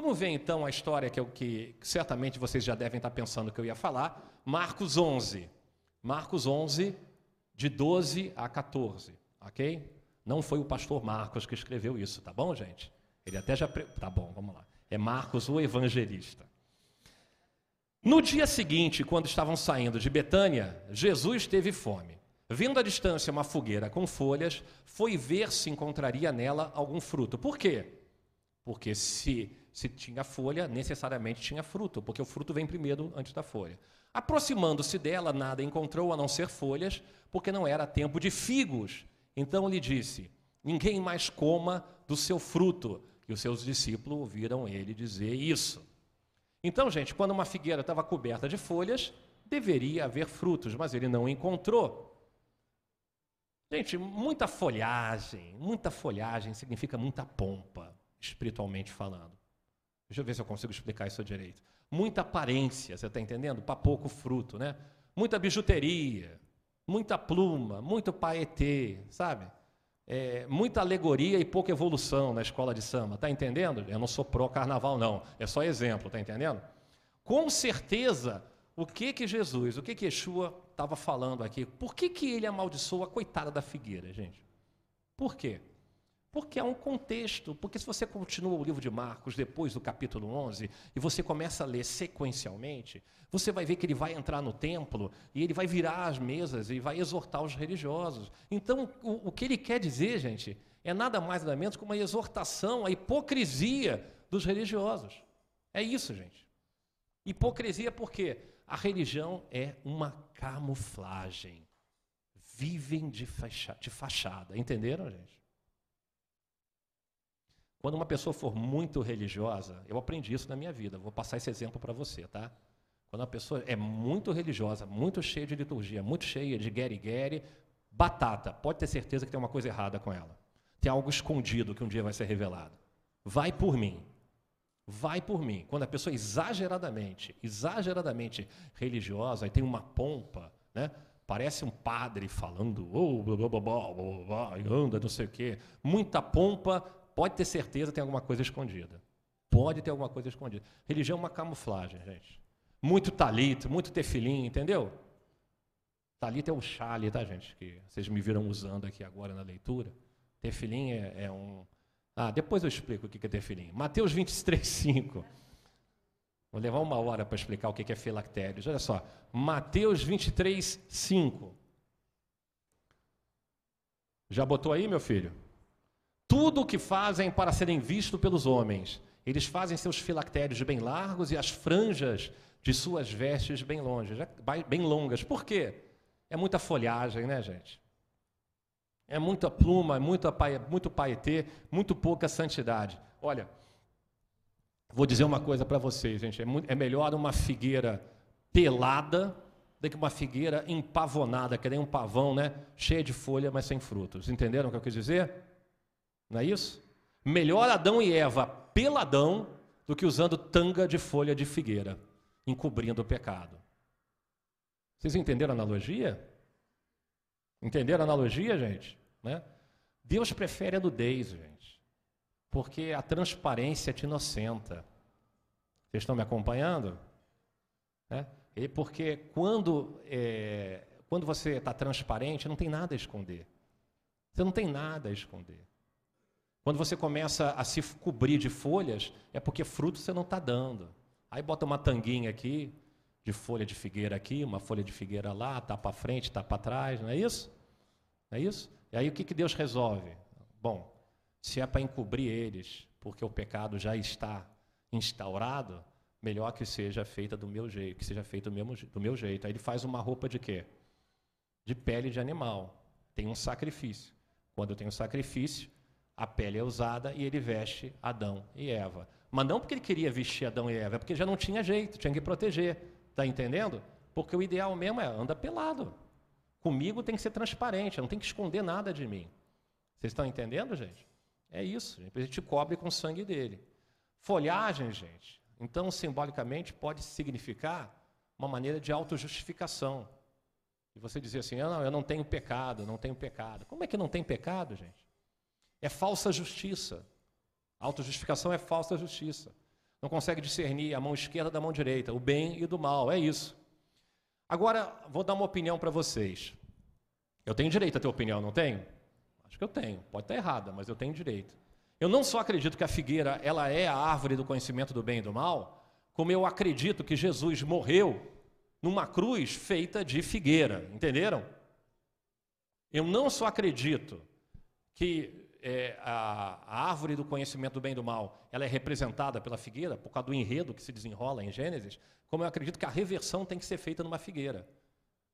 Vamos ver então a história que, eu, que certamente vocês já devem estar pensando que eu ia falar, Marcos 11. Marcos 11, de 12 a 14, ok? Não foi o pastor Marcos que escreveu isso, tá bom, gente? Ele até já. Pre... Tá bom, vamos lá. É Marcos, o evangelista. No dia seguinte, quando estavam saindo de Betânia, Jesus teve fome. Vindo à distância uma fogueira com folhas, foi ver se encontraria nela algum fruto. Por quê? Porque se, se tinha folha, necessariamente tinha fruto, porque o fruto vem primeiro antes da folha. Aproximando-se dela, nada encontrou a não ser folhas, porque não era tempo de figos. Então lhe disse: Ninguém mais coma do seu fruto. E os seus discípulos ouviram ele dizer isso. Então, gente, quando uma figueira estava coberta de folhas, deveria haver frutos, mas ele não encontrou. Gente, muita folhagem, muita folhagem significa muita pompa, espiritualmente falando. Deixa eu ver se eu consigo explicar isso direito muita aparência, você está entendendo? Para pouco fruto, né? Muita bijuteria, muita pluma, muito paetê, sabe? É, muita alegoria e pouca evolução na escola de samba, está entendendo? Eu não sou pró-carnaval, não, é só exemplo, está entendendo? Com certeza, o que que Jesus, o que que Yeshua estava falando aqui? Por que, que ele amaldiçoou a coitada da figueira, gente? Por quê? Porque há um contexto, porque se você continua o livro de Marcos depois do capítulo 11 e você começa a ler sequencialmente, você vai ver que ele vai entrar no templo e ele vai virar as mesas e vai exortar os religiosos. Então, o, o que ele quer dizer, gente, é nada mais nada menos que uma exortação à hipocrisia dos religiosos. É isso, gente. Hipocrisia porque a religião é uma camuflagem. Vivem de fachada. Entenderam, gente? Quando uma pessoa for muito religiosa, eu aprendi isso na minha vida, vou passar esse exemplo para você, tá? Quando uma pessoa é muito religiosa, muito cheia de liturgia, muito cheia de gueri-gueri, batata, pode ter certeza que tem uma coisa errada com ela. Tem algo escondido que um dia vai ser revelado. Vai por mim. Vai por mim. Quando a pessoa é exageradamente, exageradamente religiosa e tem uma pompa, né? Parece um padre falando, oh, blá, blá, blá, blá, blá, blá, anda, não sei o quê. Muita pompa, Pode ter certeza tem alguma coisa escondida. Pode ter alguma coisa escondida. Religião é uma camuflagem, gente. Muito talito, muito tefilim, entendeu? Talito é o chale, tá, gente? Que vocês me viram usando aqui agora na leitura. Tefilim é, é um. Ah, depois eu explico o que é tefilim. Mateus 23, 5. Vou levar uma hora para explicar o que é filactérios. Olha só. Mateus 23, 5. Já botou aí, meu filho? Tudo o que fazem para serem vistos pelos homens. Eles fazem seus filactérios bem largos e as franjas de suas vestes bem longas. Bem longas. Por quê? É muita folhagem, né, gente? É muita pluma, é muito, muito paetê, muito pouca santidade. Olha, vou dizer uma coisa para vocês, gente. É, muito, é melhor uma figueira pelada do que uma figueira empavonada, que nem um pavão, né? Cheia de folha, mas sem frutos. Entenderam o que eu quis dizer? Não é isso? Melhor Adão e Eva peladão do que usando tanga de folha de figueira, encobrindo o pecado. Vocês entenderam a analogia? Entenderam a analogia, gente? Né? Deus prefere a nudez, gente, porque a transparência te inocenta. Vocês estão me acompanhando? Né? E porque quando, é, quando você está transparente, não tem nada a esconder. Você não tem nada a esconder. Quando você começa a se cobrir de folhas, é porque fruto você não está dando. Aí bota uma tanguinha aqui, de folha de figueira aqui, uma folha de figueira lá, tá para frente, tá para trás, não é isso? Não é isso? E aí o que, que Deus resolve? Bom, se é para encobrir eles, porque o pecado já está instaurado, melhor que seja feita do meu jeito, que seja feita do, do meu jeito. Aí ele faz uma roupa de quê? De pele de animal. Tem um sacrifício. Quando eu tenho sacrifício, a pele é usada e ele veste Adão e Eva. Mas não porque ele queria vestir Adão e Eva, é porque já não tinha jeito, tinha que proteger. Está entendendo? Porque o ideal mesmo é anda pelado. Comigo tem que ser transparente, não tem que esconder nada de mim. Vocês estão entendendo, gente? É isso. A gente cobre com o sangue dele. Folhagem, gente, então simbolicamente pode significar uma maneira de autojustificação. E você dizer assim: ah, não, eu não tenho pecado, não tenho pecado. Como é que não tem pecado, gente? É falsa justiça. Autojustificação é falsa justiça. Não consegue discernir a mão esquerda da mão direita, o bem e do mal. É isso. Agora, vou dar uma opinião para vocês. Eu tenho direito a ter opinião, não tenho? Acho que eu tenho. Pode estar errada, mas eu tenho direito. Eu não só acredito que a figueira ela é a árvore do conhecimento do bem e do mal, como eu acredito que Jesus morreu numa cruz feita de figueira. Entenderam? Eu não só acredito que é, a, a, árvore do conhecimento do bem e do mal ela é representada pela figueira, por causa do enredo que se desenrola em Gênesis, como eu acredito que a reversão tem que ser feita numa figueira.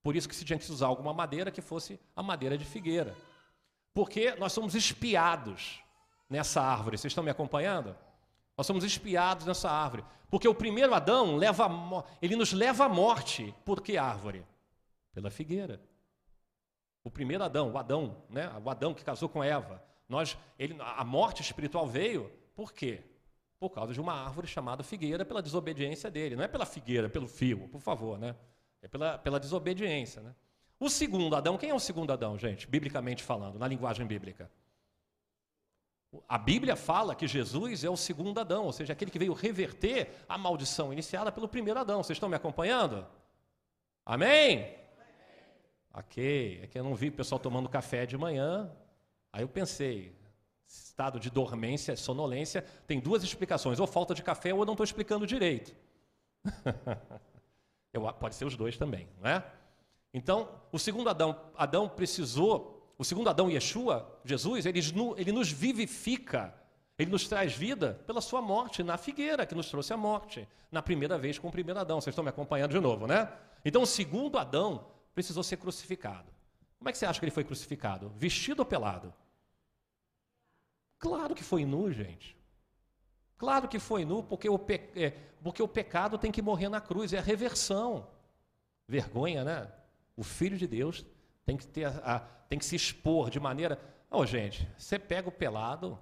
Por isso que se tinha que usar alguma madeira que fosse a madeira de figueira. Porque nós somos espiados nessa árvore. Vocês estão me acompanhando? Nós somos espiados nessa árvore. Porque o primeiro Adão leva, ele nos leva à morte. Por que árvore? Pela figueira. O primeiro Adão, o Adão, né? o Adão que casou com Eva, nós, ele, a morte espiritual veio por quê? Por causa de uma árvore chamada figueira, pela desobediência dele. Não é pela figueira, pelo fio, por favor, né? É pela, pela desobediência, né? O segundo Adão, quem é o segundo Adão, gente? Biblicamente falando, na linguagem bíblica. A Bíblia fala que Jesus é o segundo Adão, ou seja, aquele que veio reverter a maldição iniciada pelo primeiro Adão. Vocês estão me acompanhando? Amém? Amém. Ok, é que eu não vi o pessoal tomando café de manhã, Aí eu pensei, estado de dormência, sonolência, tem duas explicações, ou falta de café ou eu não estou explicando direito. *laughs* eu, pode ser os dois também, não é? Então, o segundo Adão, Adão precisou, o segundo Adão, Yeshua, Jesus, ele, ele nos vivifica, ele nos traz vida pela sua morte na figueira, que nos trouxe a morte, na primeira vez com o primeiro Adão. Vocês estão me acompanhando de novo, né? Então, o segundo Adão precisou ser crucificado. Como é que você acha que ele foi crucificado? Vestido ou pelado? Claro que foi nu, gente. Claro que foi nu, porque o, pe... é, porque o pecado tem que morrer na cruz, é a reversão. Vergonha, né? O Filho de Deus tem que, ter a, a tem que se expor de maneira. Oh, gente, você pega o pelado,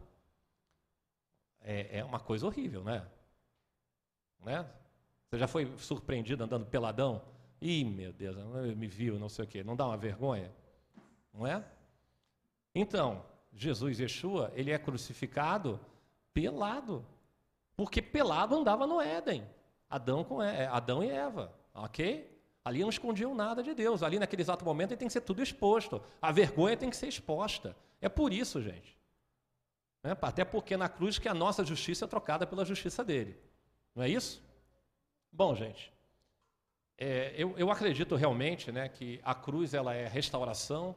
é, é uma coisa horrível, né? né? Você já foi surpreendido andando peladão? Ih, meu Deus, me viu, não sei o quê. Não dá uma vergonha? Não é? Então, Jesus, Yeshua, ele é crucificado pelado. Porque pelado andava no Éden. Adão, com, é, Adão e Eva. Ok? Ali não escondiam nada de Deus. Ali, naquele exato momento, ele tem que ser tudo exposto. A vergonha tem que ser exposta. É por isso, gente. É, até porque na cruz que a nossa justiça é trocada pela justiça dele. Não é isso? Bom, gente, é, eu, eu acredito realmente né, que a cruz ela é restauração,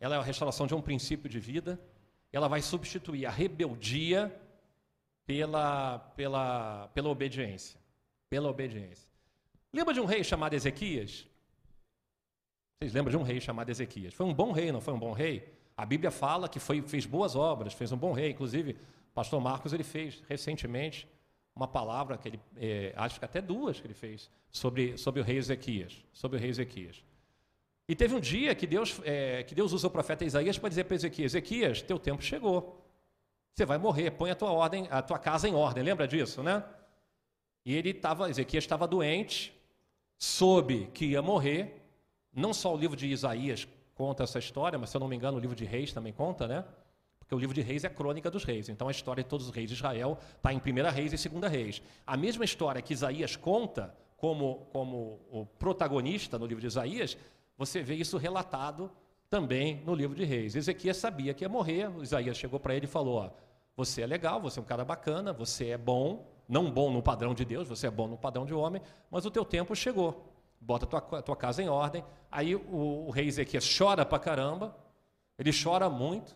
ela é a restauração de um princípio de vida, ela vai substituir a rebeldia pela, pela, pela obediência. Pela obediência. Lembra de um rei chamado Ezequias? Vocês lembram de um rei chamado Ezequias? Foi um bom rei, não foi um bom rei? A Bíblia fala que foi, fez boas obras, fez um bom rei. Inclusive, o pastor Marcos ele fez recentemente uma palavra que ele, é, acho que até duas que ele fez sobre, sobre o rei Ezequias, sobre o rei Ezequias. E teve um dia que Deus, é, que Deus usou o profeta Isaías para dizer para Ezequias: Ezequias, teu tempo chegou. Você vai morrer, põe a tua ordem, a tua casa em ordem. Lembra disso, né? E ele estava, Ezequias estava doente, soube que ia morrer. Não só o livro de Isaías conta essa história, mas se eu não me engano, o livro de Reis também conta, né? Porque o livro de Reis é a crônica dos reis. Então a história de todos os reis de Israel está em Primeira Reis e Segunda Reis. A mesma história que Isaías conta como, como o protagonista no livro de Isaías, você vê isso relatado também no livro de Reis. Ezequias sabia que ia morrer, Isaías chegou para ele e falou: ó, Você é legal, você é um cara bacana, você é bom, não bom no padrão de Deus, você é bom no padrão de homem, mas o teu tempo chegou. Bota a tua, tua casa em ordem. Aí o, o rei Ezequias chora pra caramba, ele chora muito,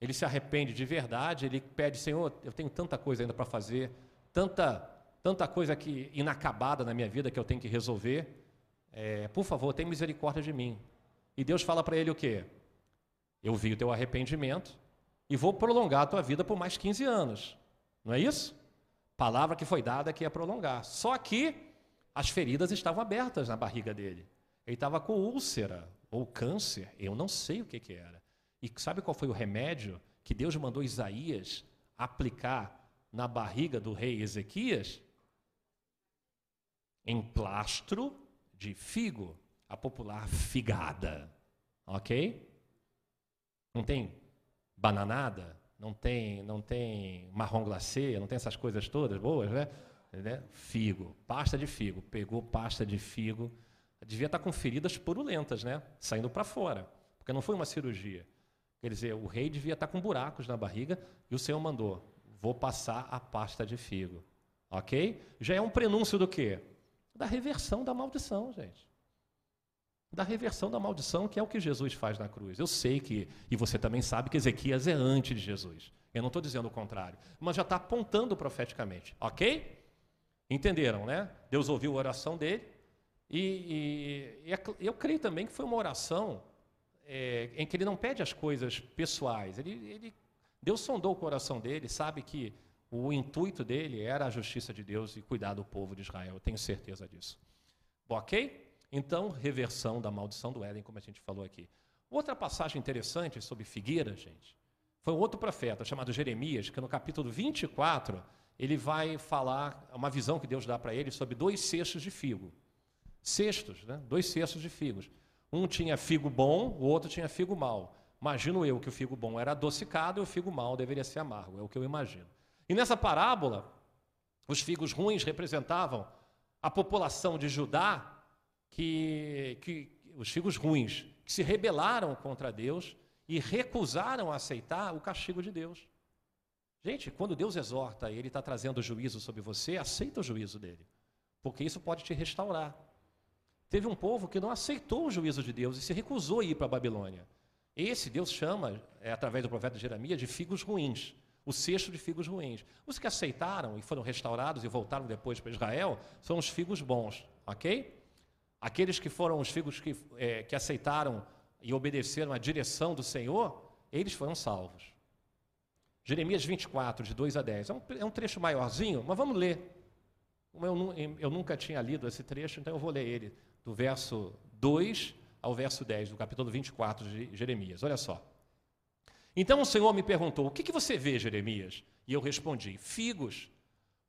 ele se arrepende de verdade, ele pede, Senhor, eu tenho tanta coisa ainda para fazer, tanta, tanta coisa que inacabada na minha vida que eu tenho que resolver. É, por favor, tenha misericórdia de mim. E Deus fala para ele o quê? Eu vi o teu arrependimento e vou prolongar a tua vida por mais 15 anos. Não é isso? Palavra que foi dada que ia prolongar. Só que as feridas estavam abertas na barriga dele. Ele estava com úlcera ou câncer, eu não sei o que, que era. E sabe qual foi o remédio que Deus mandou Isaías aplicar na barriga do rei Ezequias? Emplastro de figo, a popular figada. Ok? Não tem bananada, não tem, não tem marrom glacê, não tem essas coisas todas boas, né? Figo, pasta de figo. Pegou pasta de figo. Devia estar com feridas purulentas, né? Saindo para fora, porque não foi uma cirurgia. Quer dizer, o rei devia estar com buracos na barriga e o Senhor mandou: vou passar a pasta de figo. Ok? Já é um prenúncio do quê? Da reversão da maldição, gente. Da reversão da maldição, que é o que Jesus faz na cruz. Eu sei que, e você também sabe que Ezequias é antes de Jesus. Eu não estou dizendo o contrário, mas já está apontando profeticamente. Ok? Entenderam, né? Deus ouviu a oração dele, e, e, e eu creio também que foi uma oração é, em que ele não pede as coisas pessoais. Ele, ele, Deus sondou o coração dele, sabe que o intuito dele era a justiça de Deus e cuidar do povo de Israel. Eu tenho certeza disso. Bom, ok? Então, reversão da maldição do Éden, como a gente falou aqui. Outra passagem interessante sobre figueira, gente, foi um outro profeta chamado Jeremias, que no capítulo 24, ele vai falar uma visão que Deus dá para ele sobre dois cestos de figo. Cestos, né? Dois cestos de figos. Um tinha figo bom, o outro tinha figo mau. Imagino eu que o figo bom era adocicado e o figo mau deveria ser amargo, é o que eu imagino. E nessa parábola, os figos ruins representavam a população de Judá, que, que os figos ruins, que se rebelaram contra Deus e recusaram aceitar o castigo de Deus. Gente, quando Deus exorta e Ele está trazendo juízo sobre você, aceita o juízo dele, porque isso pode te restaurar. Teve um povo que não aceitou o juízo de Deus e se recusou a ir para a Babilônia. Esse Deus chama, é, através do profeta Jeremias, de figos ruins, o cesto de figos ruins. Os que aceitaram e foram restaurados e voltaram depois para Israel são os figos bons, ok? Aqueles que foram os figos que, é, que aceitaram e obedeceram à direção do Senhor, eles foram salvos. Jeremias 24, de 2 a 10. É um, é um trecho maiorzinho, mas vamos ler. Eu, eu nunca tinha lido esse trecho, então eu vou ler ele do verso 2 ao verso 10 do capítulo 24 de Jeremias. Olha só. Então o Senhor me perguntou: O que, que você vê, Jeremias? E eu respondi: Figos.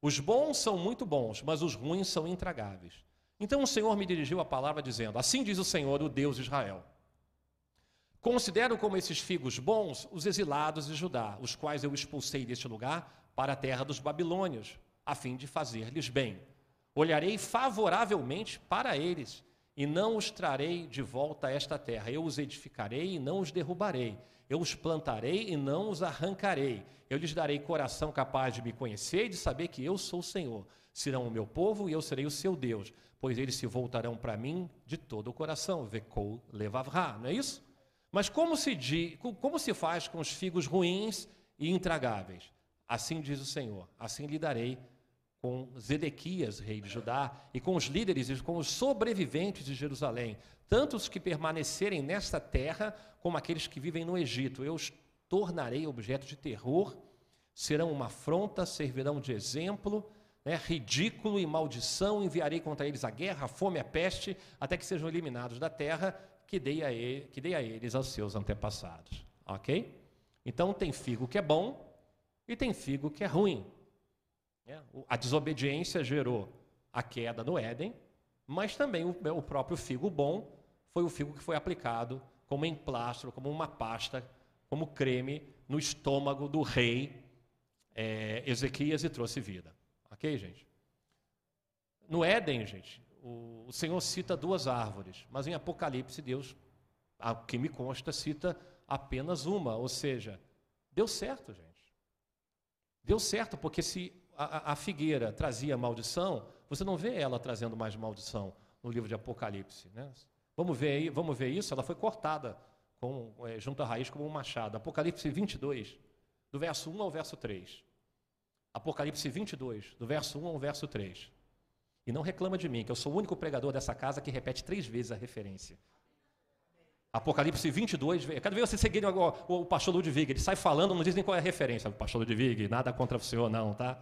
Os bons são muito bons, mas os ruins são intragáveis. Então o Senhor me dirigiu a palavra dizendo: Assim diz o Senhor, o Deus de Israel. Considero como esses figos bons os exilados de Judá, os quais eu expulsei deste lugar para a terra dos babilônios, a fim de fazer-lhes bem. Olharei favoravelmente para eles e não os trarei de volta a esta terra. Eu os edificarei e não os derrubarei. Eu os plantarei e não os arrancarei. Eu lhes darei coração capaz de me conhecer e de saber que eu sou o Senhor. Serão o meu povo e eu serei o seu Deus, pois eles se voltarão para mim de todo o coração. Vecou levavra, não é isso? Mas como se, diz, como se faz com os figos ruins e intragáveis? Assim diz o Senhor: assim lhe darei com Zedequias, rei de Judá, e com os líderes e com os sobreviventes de Jerusalém, tanto os que permanecerem nesta terra, como aqueles que vivem no Egito. Eu os tornarei objeto de terror, serão uma afronta, servirão de exemplo, né, ridículo e maldição, enviarei contra eles a guerra, a fome, a peste, até que sejam eliminados da terra, que dei a, ele, que dei a eles aos seus antepassados. Ok? Então tem figo que é bom e tem figo que é ruim. É, a desobediência gerou a queda no Éden, mas também o, próprio figo bom foi o figo que foi aplicado como emplastro, como uma pasta, como creme no estômago do rei é, Ezequias e trouxe vida. Ok, gente? No Éden, gente, o, o Senhor cita duas árvores, mas em Apocalipse Deus, a que me consta, cita apenas uma, ou seja, deu certo, gente. Deu certo, porque se a, a figueira trazia maldição, você não vê ela trazendo mais maldição no livro de Apocalipse. Né? Vamos, ver aí, vamos ver isso? Ela foi cortada com, é, junto à raiz como um machado. Apocalipse 22, do verso 1 ao verso 3. Apocalipse 22, do verso 1 ao verso 3. E não reclama de mim, que eu sou o único pregador dessa casa que repete três vezes a referência. Apocalipse 22, cada vez você seguir o, o pastor Ludwig, ele sai falando, não diz nem qual é a referência. O pastor Ludwig, nada contra o senhor, não, tá?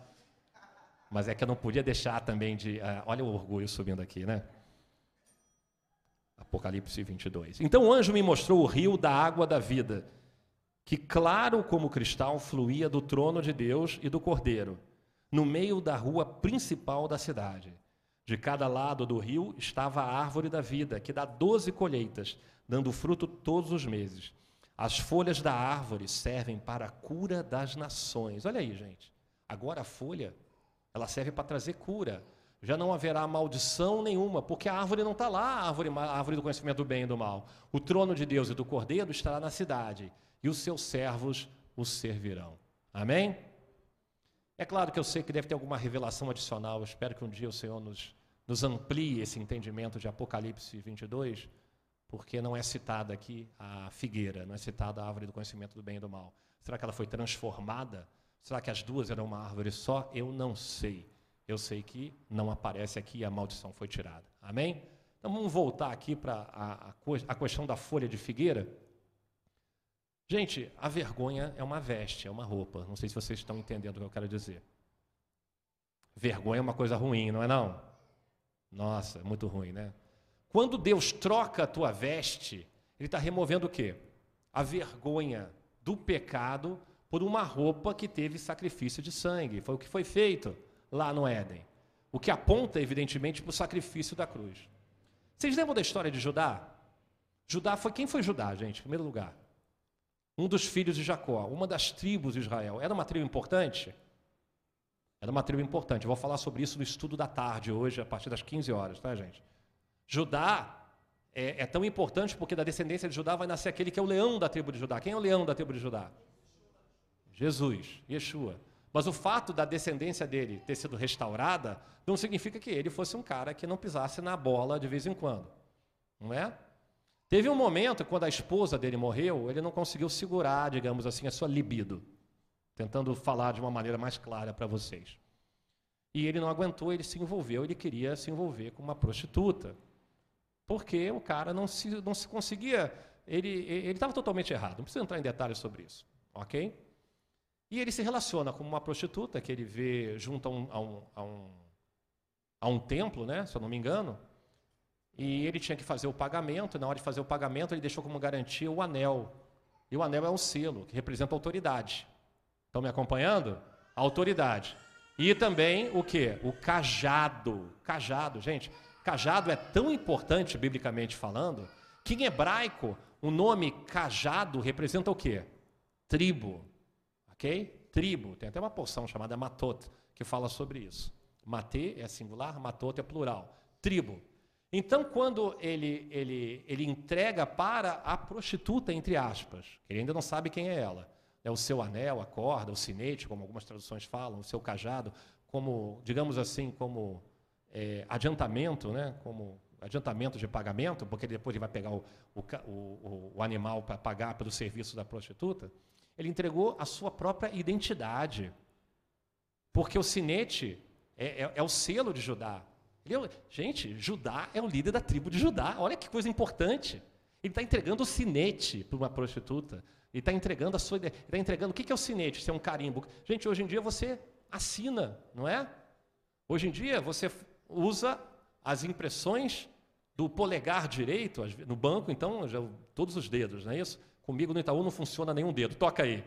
Mas é que eu não podia deixar também de. Uh, olha o orgulho subindo aqui, né? Apocalipse 22. Então o anjo me mostrou o rio da água da vida, que claro como cristal fluía do trono de Deus e do cordeiro, no meio da rua principal da cidade. De cada lado do rio estava a árvore da vida, que dá doze colheitas, dando fruto todos os meses. As folhas da árvore servem para a cura das nações. Olha aí, gente. Agora a folha, ela serve para trazer cura. Já não haverá maldição nenhuma, porque a árvore não está lá, a árvore, a árvore do conhecimento do bem e do mal. O trono de Deus e do cordeiro estará na cidade, e os seus servos o servirão. Amém? É claro que eu sei que deve ter alguma revelação adicional. Eu espero que um dia o Senhor nos, nos amplie esse entendimento de Apocalipse 22 porque não é citada aqui a figueira, não é citada a árvore do conhecimento do bem e do mal. Será que ela foi transformada? Será que as duas eram uma árvore só? Eu não sei. Eu sei que não aparece aqui e a maldição foi tirada. Amém? Então vamos voltar aqui para a, a, a questão da folha de figueira. Gente, a vergonha é uma veste, é uma roupa. Não sei se vocês estão entendendo o que eu quero dizer. Vergonha é uma coisa ruim, não é não? Nossa, é muito ruim, né? Quando Deus troca a tua veste, Ele está removendo o quê? A vergonha do pecado por uma roupa que teve sacrifício de sangue. Foi o que foi feito lá no Éden. O que aponta, evidentemente, para o sacrifício da cruz. Vocês lembram da história de Judá? Judá foi quem foi Judá, gente, em primeiro lugar? Um dos filhos de Jacó, uma das tribos de Israel. Era uma tribo importante? Era uma tribo importante. Eu vou falar sobre isso no estudo da tarde hoje, a partir das 15 horas, tá, gente? Judá é, é, tão importante porque da descendência de Judá vai nascer aquele que é o leão da tribo de Judá. Quem é o leão da tribo de Judá? Jesus, Yeshua. Mas o fato da descendência dele ter sido restaurada não significa que ele fosse um cara que não pisasse na bola de vez em quando. Não é? Teve um momento, quando a esposa dele morreu, ele não conseguiu segurar, digamos assim, a sua libido. Tentando falar de uma maneira mais clara para vocês. E ele não aguentou, ele se envolveu, ele queria se envolver com uma prostituta. Porque o cara não se, não se conseguia. Ele estava totalmente errado, não precisa entrar em detalhes sobre isso. Ok? E ele se relaciona com uma prostituta que ele vê junto a um, a um, a um, a um templo, né, se eu não me engano. E ele tinha que fazer o pagamento, na hora de fazer o pagamento, ele deixou como garantia o anel. E o anel é um selo, que representa autoridade. Estão me acompanhando? A autoridade. E também o que? O cajado. Cajado, gente. Cajado é tão importante, biblicamente falando, que em hebraico o nome cajado representa o quê? Tribo. Ok? Tribo. Tem até uma porção chamada matot que fala sobre isso. Matê é singular, matot é plural. Tribo. Então, quando ele, ele, ele entrega para a prostituta, entre aspas, ele ainda não sabe quem é ela, é o seu anel, a corda, o sinete, como algumas traduções falam, o seu cajado, como, digamos assim, como é, adiantamento, né, como adiantamento de pagamento, porque depois ele vai pegar o, o, o, o animal para pagar pelo serviço da prostituta, ele entregou a sua própria identidade. Porque o sinete é, é, é o selo de Judá. É, gente, Judá é o líder da tribo de Judá. Olha que coisa importante. Ele está entregando o sinete para uma prostituta. Ele está entregando a sua. Ele está entregando. O que é o sinete? Isso é um carimbo. Gente, hoje em dia você assina, não é? Hoje em dia você usa as impressões do polegar direito, no banco, então, já, todos os dedos, não é isso? Comigo no Itaú não funciona nenhum dedo. Toca aí.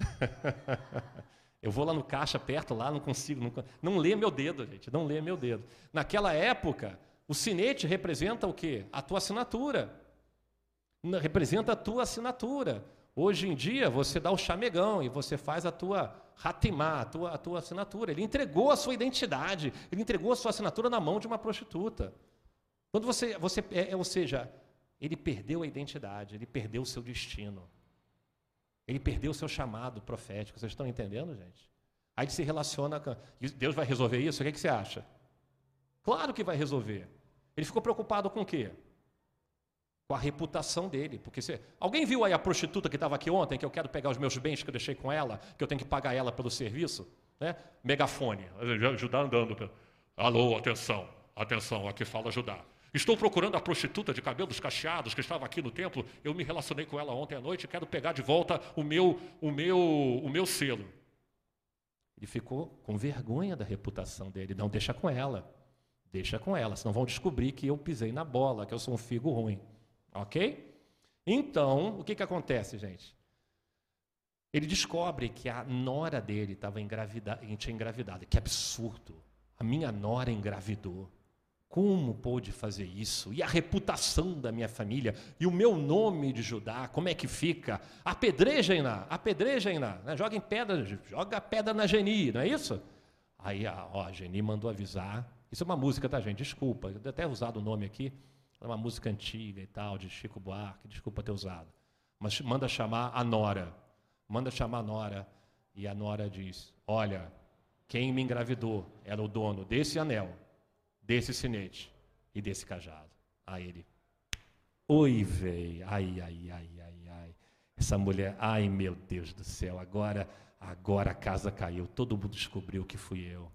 *laughs* Eu vou lá no caixa perto, lá não consigo, não, não lê meu dedo, gente, não lê meu dedo. Naquela época, o sinete representa o quê? A tua assinatura. Representa a tua assinatura. Hoje em dia, você dá o chamegão e você faz a tua ratimá, a tua, a tua assinatura. Ele entregou a sua identidade, ele entregou a sua assinatura na mão de uma prostituta. Quando você, você é, é, ou seja, ele perdeu a identidade, ele perdeu o seu destino. Ele perdeu o seu chamado profético. Vocês estão entendendo, gente? Aí ele se relaciona com. Deus vai resolver isso? O que, é que você acha? Claro que vai resolver. Ele ficou preocupado com o quê? Com a reputação dele. Porque se... Alguém viu aí a prostituta que estava aqui ontem, que eu quero pegar os meus bens que eu deixei com ela, que eu tenho que pagar ela pelo serviço? Né? Megafone, ajudar andando. Alô, atenção, atenção, aqui fala ajudar. Estou procurando a prostituta de cabelos cacheados que estava aqui no templo. Eu me relacionei com ela ontem à noite e quero pegar de volta o meu, o meu, o meu selo. Ele ficou com vergonha da reputação dele. Não deixa com ela. Deixa com ela, senão vão descobrir que eu pisei na bola, que eu sou um figo ruim. Ok? Então, o que, que acontece, gente? Ele descobre que a nora dele estava engravidada, tinha engravidado. Que absurdo! A minha nora engravidou. Como pôde fazer isso? E a reputação da minha família? E o meu nome de Judá? Como é que fica? Apedrejem-na, apedrejem-na. Né? Joguem pedra, joga pedra na Geni, não é isso? Aí ó, a Geni mandou avisar. Isso é uma música, tá, gente? Desculpa, eu até usado o nome aqui. É uma música antiga e tal, de Chico Buarque, desculpa ter usado. Mas manda chamar a Nora. Manda chamar a Nora. E a Nora diz: Olha, quem me engravidou era o dono desse anel desse sinete e desse cajado. Aí ele, oi, véi, ai, ai, ai, ai, ai. Essa mulher, ai meu Deus do céu, agora, agora a casa caiu, todo mundo descobriu que fui eu.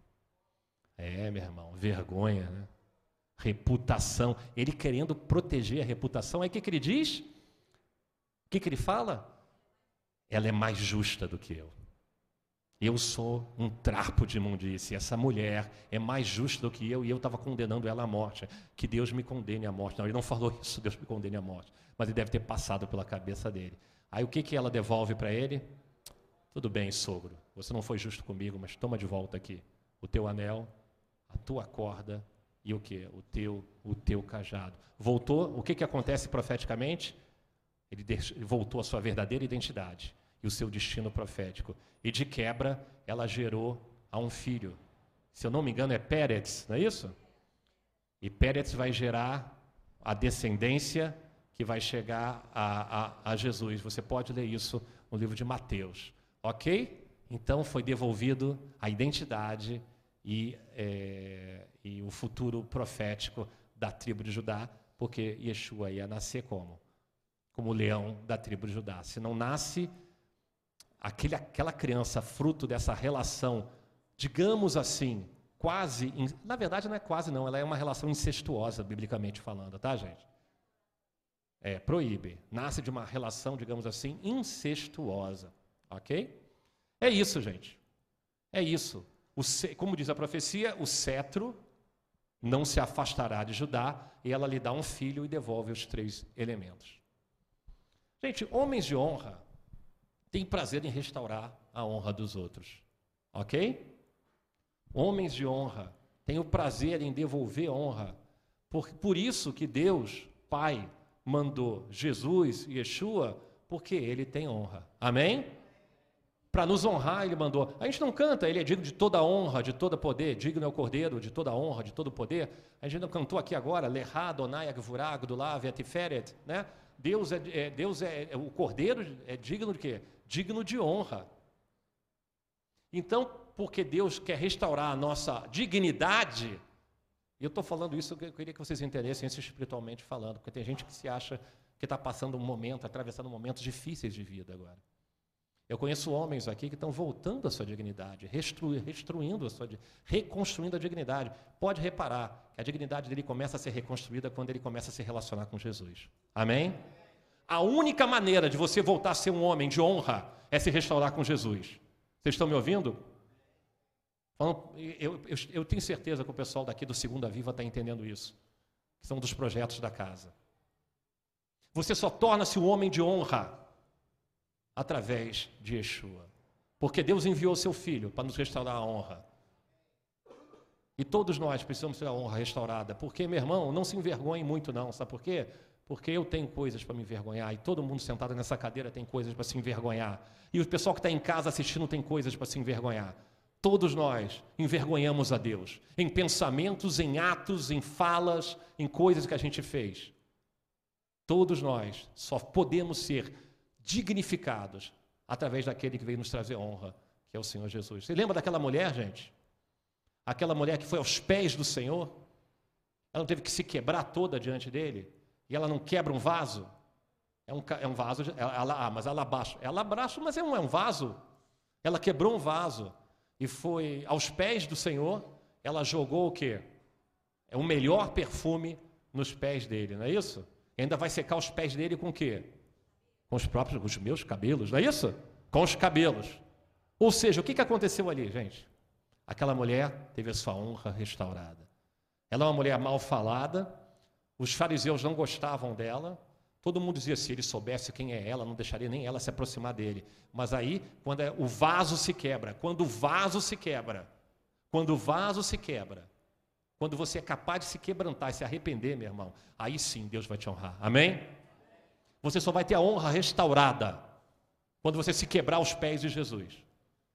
É, meu irmão, vergonha, né? Reputação. Ele querendo proteger a reputação. Aí o que, que ele diz? O que, que ele fala? Ela é mais justa do que eu. Eu sou um trapo de imundície. Essa mulher é mais justa do que eu e eu estava condenando ela à morte. Que Deus me condene à morte. Não, ele não falou isso, Deus me condene à morte. Mas ele deve ter passado pela cabeça dele. Aí o que, que ela devolve para ele? Tudo bem, sogro, você não foi justo comigo, mas toma de volta aqui o teu anel, a tua corda e o que? O teu, o teu cajado. Voltou, o que, que acontece profeticamente? Ele voltou à sua verdadeira identidade e o seu destino profético. E de quebra, ela gerou a um filho. Se eu não me engano, é Pérez, não é isso? E Pérez vai gerar a descendência que vai chegar a, a, a Jesus. Você pode ler isso no livro de Mateus. Ok? Então foi devolvido a identidade e, é, e o futuro profético da tribo de Judá, porque Yeshua ia nascer como? Como leão da tribo de Judá. Se não nasce aquele, aquela criança fruto dessa relação, digamos assim, quase, na verdade não é quase não, ela é uma relação incestuosa, biblicamente falando, tá, gente? É, proíbe. Nasce de uma relação, digamos assim, incestuosa, ok? É isso, gente. É isso. O, como diz a profecia, o cetro não se afastará de Judá, e ela lhe dá um filho e devolve os três elementos. Gente, homens de honra tem prazer em restaurar a honra dos outros. Ok? Homens de honra têm o prazer em devolver honra. Por, por isso que Deus, Pai, mandou Jesus e Yeshua, porque ele tem honra. Amém? Para nos honrar, ele mandou. A gente não canta, ele é digno de toda honra, de todo poder, digno é o cordeiro, de toda honra, de todo poder. A gente não cantou aqui agora, Lerá, Donai, Agvurá, Gdulá, Vetiferet, né? Deus é, é, Deus é, é, o cordeiro é digno de quê? Digno de honra. Então, porque Deus quer restaurar a nossa dignidade, e eu estou falando isso, eu queria que vocês entendessem isso espiritualmente falando, porque tem gente que se acha que está passando um momento, atravessando momentos difíceis de vida agora. Eu conheço homens aqui que estão voltando à sua dignidade, restruindo a sua, reconstruindo a dignidade. Pode reparar que a dignidade dele começa a ser reconstruída quando ele começa a se relacionar com Jesus. Amém? A única maneira de você voltar a ser um homem de honra é se restaurar com Jesus. Vocês estão me ouvindo? Eu, eu, eu tenho certeza que o pessoal daqui do Segunda Viva está entendendo isso. Que são dos projetos da casa. Você só torna-se um homem de honra através de Yeshua. Porque Deus enviou seu filho para nos restaurar a honra. E todos nós precisamos ter a honra restaurada. Porque, meu irmão, não se envergonhe muito, não. Sabe por quê? Porque eu tenho coisas para me envergonhar e todo mundo sentado nessa cadeira tem coisas para se envergonhar. E o pessoal que está em casa assistindo tem coisas para se envergonhar. Todos nós envergonhamos a Deus em pensamentos, em atos, em falas, em coisas que a gente fez. Todos nós só podemos ser dignificados através daquele que veio nos trazer honra, que é o Senhor Jesus. Você lembra daquela mulher, gente? Aquela mulher que foi aos pés do Senhor? Ela não teve que se quebrar toda diante dele? E ela não quebra um vaso? É um, é um vaso, ela, ah, mas ela abaixo. Ela abaixo, mas é um, é um vaso. Ela quebrou um vaso e foi aos pés do Senhor. Ela jogou o quê? É o melhor perfume nos pés dele, não é isso? E ainda vai secar os pés dele com o quê? Com os próprios, com os meus cabelos, não é isso? Com os cabelos. Ou seja, o que aconteceu ali, gente? Aquela mulher teve a sua honra restaurada. Ela é uma mulher mal falada, os fariseus não gostavam dela, todo mundo dizia: se ele soubesse quem é ela, não deixaria nem ela se aproximar dele. Mas aí, quando é, o vaso se quebra, quando o vaso se quebra, quando o vaso se quebra, quando você é capaz de se quebrantar e se arrepender, meu irmão, aí sim Deus vai te honrar. Amém? Você só vai ter a honra restaurada quando você se quebrar aos pés de Jesus.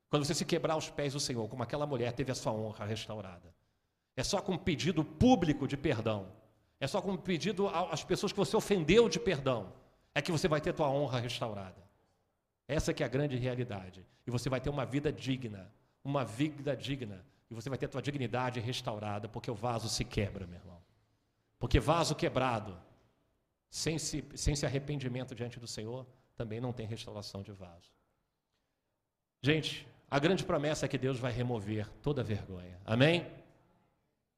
Quando você se quebrar aos pés do Senhor, como aquela mulher teve a sua honra restaurada. É só com pedido público de perdão. É só com pedido às pessoas que você ofendeu de perdão. É que você vai ter tua honra restaurada. Essa que é a grande realidade. E você vai ter uma vida digna. Uma vida digna. E você vai ter tua dignidade restaurada, porque o vaso se quebra, meu irmão. Porque vaso quebrado, sem, se, sem esse arrependimento diante do Senhor, também não tem restauração de vaso. Gente, a grande promessa é que Deus vai remover toda vergonha. Amém?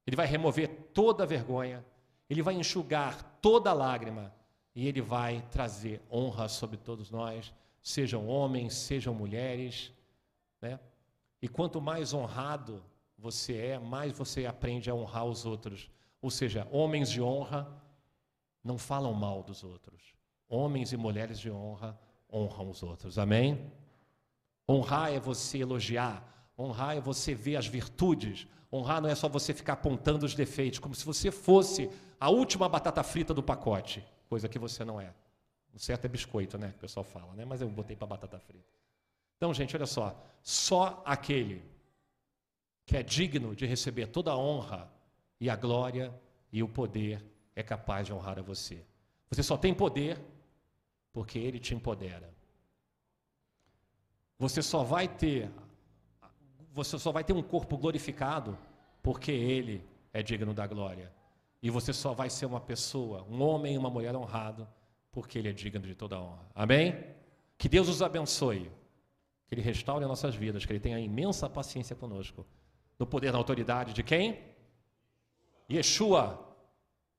Ele vai remover toda vergonha, ele vai enxugar toda lágrima e ele vai trazer honra sobre todos nós, sejam homens, sejam mulheres, né? E quanto mais honrado você é, mais você aprende a honrar os outros. Ou seja, homens de honra não falam mal dos outros. Homens e mulheres de honra honram os outros. Amém? Honrar é você elogiar, honrar é você ver as virtudes, honrar não é só você ficar apontando os defeitos, como se você fosse a última batata frita do pacote, coisa que você não é. O certo é biscoito, né? O pessoal fala, né? Mas eu botei para batata frita. Então, gente, olha só. Só aquele que é digno de receber toda a honra e a glória e o poder é capaz de honrar a você. Você só tem poder porque ele te empodera. Você só vai ter você só vai ter um corpo glorificado porque ele é digno da glória. E você só vai ser uma pessoa, um homem e uma mulher honrado porque ele é digno de toda a honra. Amém? Que Deus os abençoe. Que ele restaure nossas vidas, que ele tenha imensa paciência conosco. No poder, na autoridade de quem? Yeshua,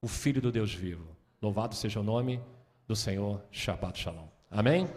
o Filho do Deus vivo. Louvado seja o nome do Senhor. Shabbat Shalom. Amém?